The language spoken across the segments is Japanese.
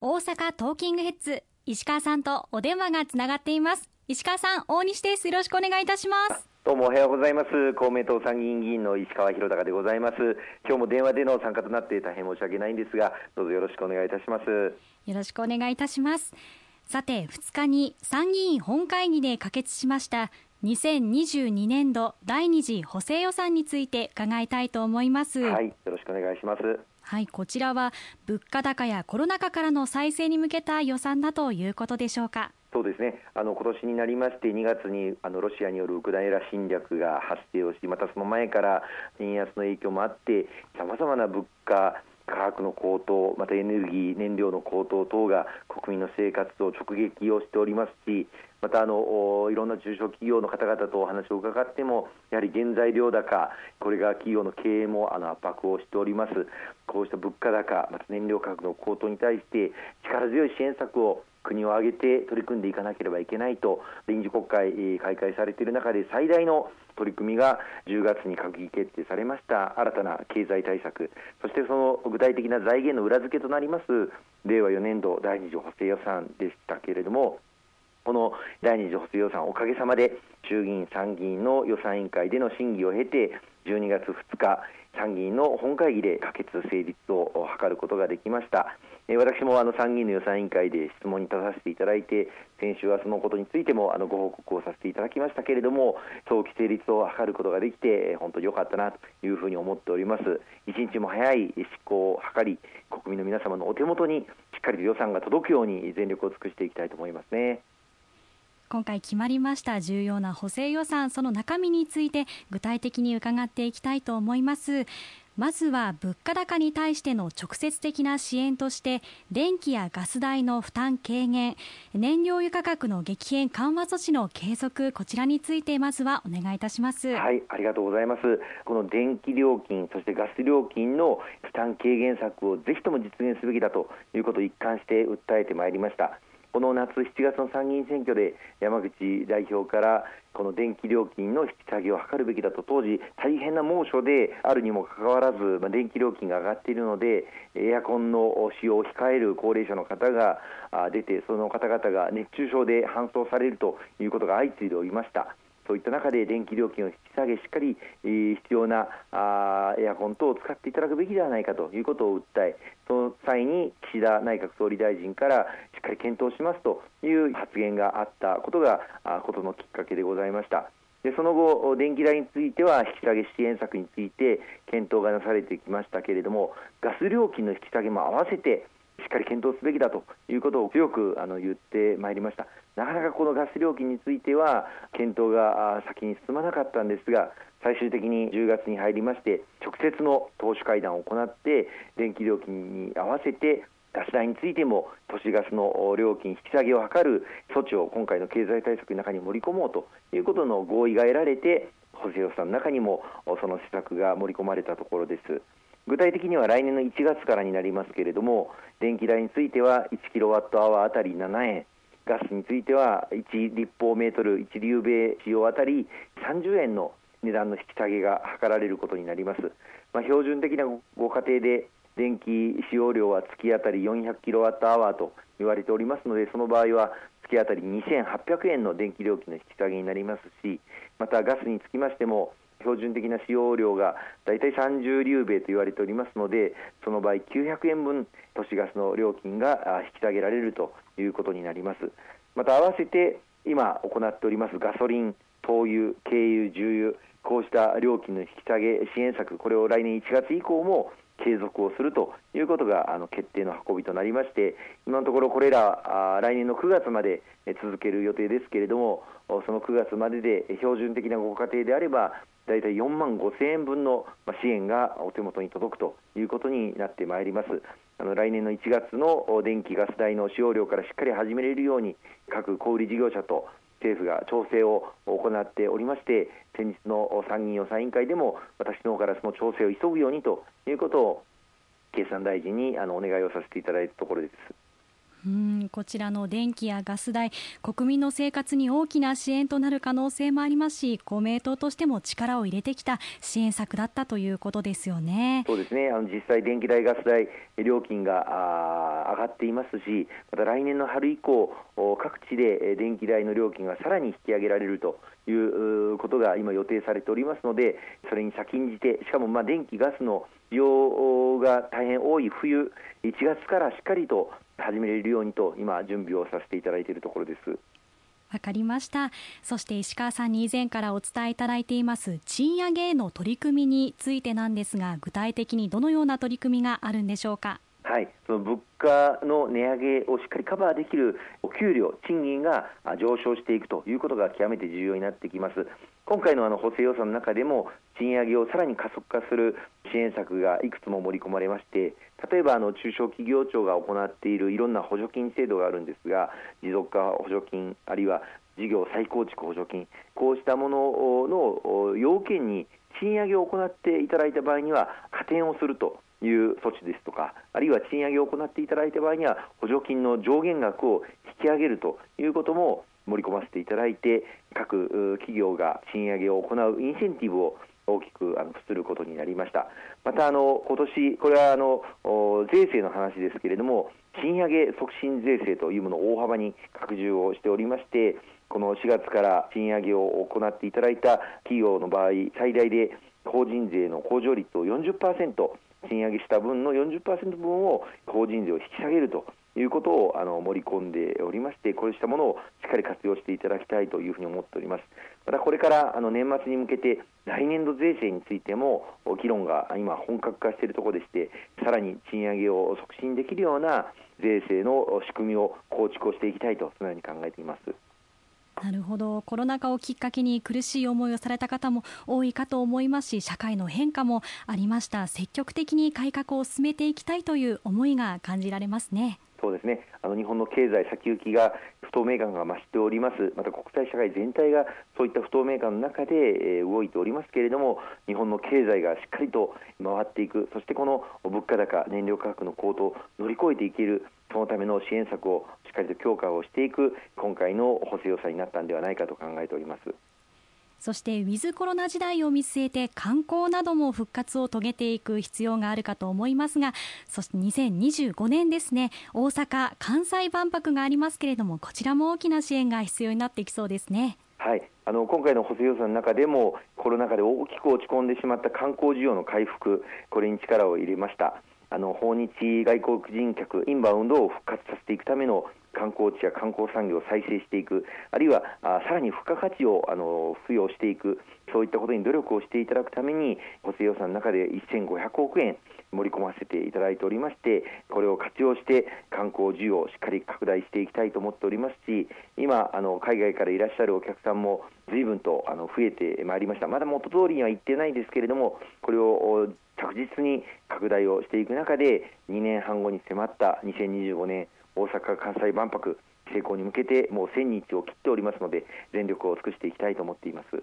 大阪トーキングヘッズ石川さんとお電話がつながっています。石川さん大西です。よろしくお願いいたします。どうもおはようございます。公明党参議院議員の石川博隆でございます。今日も電話での参加となって大変申し訳ないんですがどうぞよろしくお願いいたします。よろしくお願いいたします。さて2日に参議院本会議で可決しました2022年度第二次補正予算について伺いたいと思います。はいよろしくお願いしますはい、こちらは物価高やコロナ禍からの再生に向けた予算だということでしょうか。そうですねあの今年になりまして2月にあのロシアによるウクライナ侵略が発生をしまたその前から円安の影響もあってさまざまな物価価格の高騰、またエネルギー、燃料の高騰等が国民の生活を直撃をしておりますし、またあのいろんな中小企業の方々とお話を伺っても、やはり原材料高、これが企業の経営もあの圧迫をしております、こうした物価高、また燃料価格の高騰に対して、力強い支援策を国を挙げて取り組んでいかなければいけないと臨時国会開会されている中で最大の取り組みが10月に閣議決定されました新たな経済対策そしてその具体的な財源の裏付けとなります令和4年度第2次補正予算でしたけれどもこの第2次補正予算おかげさまで衆議院参議院の予算委員会での審議を経て12月2日参議院の本会議で可決成立を図ることができました。私もあの参議院の予算委員会で質問に立たせていただいて、先週はそのことについてもあのご報告をさせていただきましたけれども、早期成立を図ることができて、本当に良かったなというふうに思っております。一日も早い執行を図り、国民の皆様のお手元にしっかりと予算が届くように全力を尽くしていきたいと思いますね。今回決まりました重要な補正予算その中身について具体的に伺っていきたいと思いますまずは物価高に対しての直接的な支援として電気やガス代の負担軽減燃料油価格の激変緩和措置の継続こちらについてまずはお願いいたします。はいありがとうございます。この電気料金そしてガス料金の負担軽減策をぜひとも実現すべきだということを一貫して訴えてまいりました。この夏7月の参議院選挙で山口代表からこの電気料金の引き下げを図るべきだと当時大変な猛暑であるにもかかわらず、まあ、電気料金が上がっているのでエアコンの使用を控える高齢者の方が出てその方々が熱中症で搬送されるということが相次いでおりました。そういった中で電気料金を引き下げ、しっかり、必要なあエアコン等を使っていただくべきではないかということを訴え、その際に岸田内閣総理大臣からしっかり検討しますという発言があったことが、ことのきっかけでございました。でその後、電気代については引き下げ支援策について検討がなされてきましたけれども、ガス料金の引き下げも合わせてしっかり検討すべきだということを強くあの言ってまいりました。なかなかこのガス料金については検討が先に進まなかったんですが最終的に10月に入りまして直接の党首会談を行って電気料金に合わせてガス代についても都市ガスの料金引き下げを図る措置を今回の経済対策の中に盛り込もうということの合意が得られて補正予算の中にもその施策が盛り込まれたところです。具体的には来年の1月からになりますけれども電気代については1キロワットアワーあたり7円ガスについては1立方メートル1リュウベイ使用あたり30円の値段の引き下げが図られることになります、まあ、標準的なご家庭で電気使用量は月当たり400キロワットアワーと言われておりますのでその場合は月当たり2800円の電気料金の引き下げになりますしまたガスにつきましても標準的な使用量が大体30リュウベと言われておりますのでその場合900円分都市ガスの料金が引き下げられるということになります。また合わせて今行っておりますガソリン灯油軽油重油こうした料金の引き下げ支援策これを来年1月以降も継続をするということがあの決定の運びとなりまして今のところこれらあ来年の9月まで続ける予定ですけれどもその9月までで標準的なご家庭であれば大体4万5000円分の支援がお手元に届くということになってまいります。あの来年の1月の電気・ガス代の使用量からしっかり始めれるように各小売事業者と政府が調整を行っておりまして先日の参議院予算委員会でも私の方からその調整を急ぐようにということを経産大臣にあのお願いをさせていただいたところです。うんこちらの電気やガス代国民の生活に大きな支援となる可能性もありますし公明党としても力を入れてきた支援策だったということですよね。そうですね。あの実際、電気代、ガス代料金が上がっていますしまた来年の春以降各地で電気代の料金がさらに引き上げられるということが今予定されておりますのでそれに先んじてしかもまあ電気、ガスの需要が大変多い冬1月からしっかりと始めれるようにと今準備をさせていただいているところです。わかりました。そして石川さんに以前からお伝えいただいています賃上げへの取り組みについてなんですが具体的にどのような取り組みがあるんでしょうか？はい、その物価の値上げをしっかりカバーできるお給料、賃金が上昇していくということが極めて重要になってきます。今回のあの補正予算の中でも賃上げをさらに加速化する支援策がいくつも盛り込まれまして例えばあの中小企業庁が行っているいろんな補助金制度があるんですが持続化補助金あるいは事業再構築補助金こうしたものの要件に賃上げを行っていただいた場合には加点をするという措置ですとかあるいは賃上げを行っていただいた場合には補助金の上限額を引き上げるということも盛り込ませていただいて各企業が賃上げを行うインセンティブを大きくあのすることになりました。またあの今年これはあの税制の話ですけれども賃上げ促進税制というものを大幅に拡充をしておりましてこの4月から賃上げを行っていただいた企業の場合最大で法人税の控除率を40%賃上げした分の40%分を法人税を引き下げるということをあの盛り込んでおりましてこうしたものをしっかり活用していただきたいというふうに思っております。またこれからあの年末に向けて来年度税制についても議論が今本格化しているところでしてさらに賃上げを促進できるような税制の仕組みを構築をしていきたいとそのように考えています。なるほど。コロナ禍をきっかけに苦しい思いをされた方も多いかと思いますし社会の変化もありました。積極的に改革を進めていきたいという思いが感じられますね。そうですね。あの日本の経済先行きが不透明感が増しております。また国際社会全体がそういった不透明感の中で、え、動いておりますけれども日本の経済がしっかりと回っていく。そしてこの物価高燃料価格の高騰を乗り越えていける。そのための支援策をしっかりと強化をしていく。今回の補正予算になったんではないかと考えております。そしてウィズコロナ時代を見据えて観光なども復活を遂げていく必要があるかと思いますがそして2025年ですね。大阪・関西万博がありますけれどもこちらも大きな支援が必要になってきそうですね。はい。あの今回の補正予算の中でもコロナ禍で大きく落ち込んでしまった観光需要の回復これに力を入れました。あの訪日外国人客インバウンドを復活させていくための観光地や観光産業を再生していくあるいはあさらに付加価値をあの付与していくそういったことに努力をしていただくために補正予算の中で1500億円盛り込ませていただいておりましてこれを活用して観光需要をしっかり拡大していきたいと思っておりますし今あの海外からいらっしゃるお客さんも随分とあの増えてまいりました。まだ元通りには行ってないですけれどもこれを着実に拡大をしていく中で2年半後に迫った2025年大阪・関西万博成功に向けてもう1000日を切っておりますので全力を尽くしていきたいと思っています。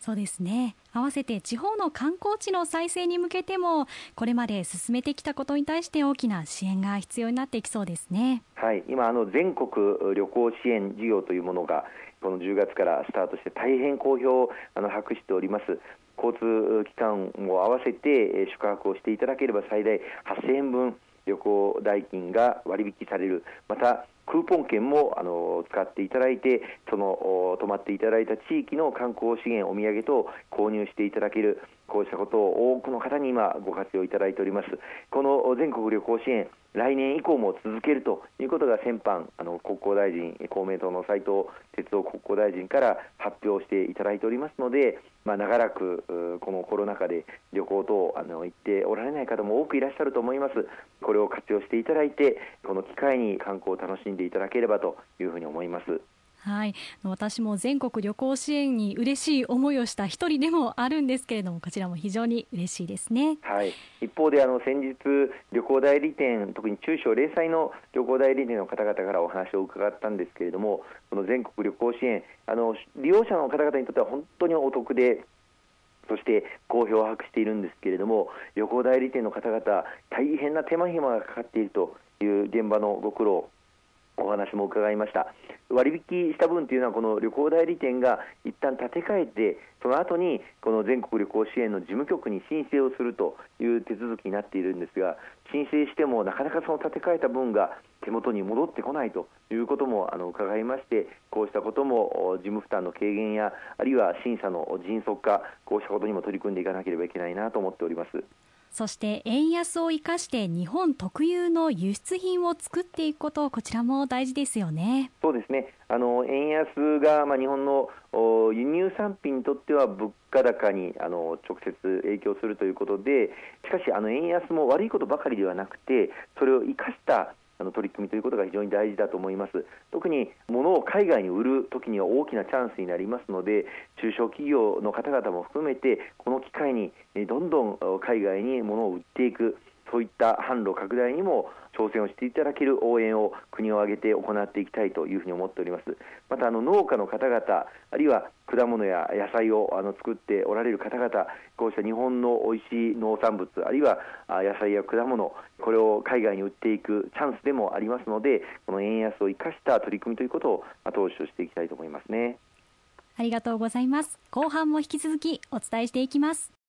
そうですね合わせて地方の観光地の再生に向けてもこれまで進めてきたことに対して大きな支援が必要になっていきそうですね。はい今あの全国旅行支援事業というものがこの10月からスタートして大変好評をあの博しております交通機関も合わせて宿泊をしていただければ最大8000円分旅行代金が割引される。またクーポン券もあの使っていただいてその泊まっていただいた地域の観光資源お土産と購入していただける。こうしたことを多くの方に今ご活用いただいておりますこの全国旅行支援来年以降も続けるということが先般あの国交大臣公明党の斉藤哲夫国交大臣から発表していただいておりますので、まあ、長らくこのコロナ禍で旅行等あの行っておられない方も多くいらっしゃると思いますこれを活用していただいてこの機会に観光を楽しんでいただければというふうに思います。はい、私も全国旅行支援に嬉しい思いをした一人でもあるんですけれどもこちらも非常に嬉しいですね、はい、一方であの先日旅行代理店特に中小零細の旅行代理店の方々からお話を伺ったんですけれどもこの全国旅行支援あの利用者の方々にとっては本当にお得でそして好評を博しているんですけれども旅行代理店の方々大変な手間暇がかかっているという現場のご苦労お話も伺いました割引した分というのはこの旅行代理店が一旦立て替えてその後にこの全国旅行支援の事務局に申請をするという手続きになっているんですが申請してもなかなかその立て替えた分が手元に戻ってこないということもあの伺いましてこうしたことも事務負担の軽減やあるいは審査の迅速化こうしたことにも取り組んでいかなければいけないなと思っております。そして円安を生かして日本特有の輸出品を作っていくことこちらも大事ですよね。そうですね。あの円安がまあ日本の輸入産品にとっては物価高にあの直接影響するということで、しかしあの円安も悪いことばかりではなくて、それを生かしたあの取り組みということが非常に大事だと思います。特に物を海外に売るときには大きなチャンスになりますので、中小企業の方々も含めて、この機会にどんどん海外に物を売っていく、そういった販路拡大にも挑戦をしていただける応援を国を挙げて行っていきたいというふうに思っております。またあの農家の方々、あるいは果物や野菜をあの作っておられる方々、こうした日本の美味しい農産物、あるいは野菜や果物、これを海外に売っていくチャンスでもありますので、この円安を生かした取り組みということを後押しをしていきたいと思いますね。ありがとうございます。後半も引き続きお伝えしていきます。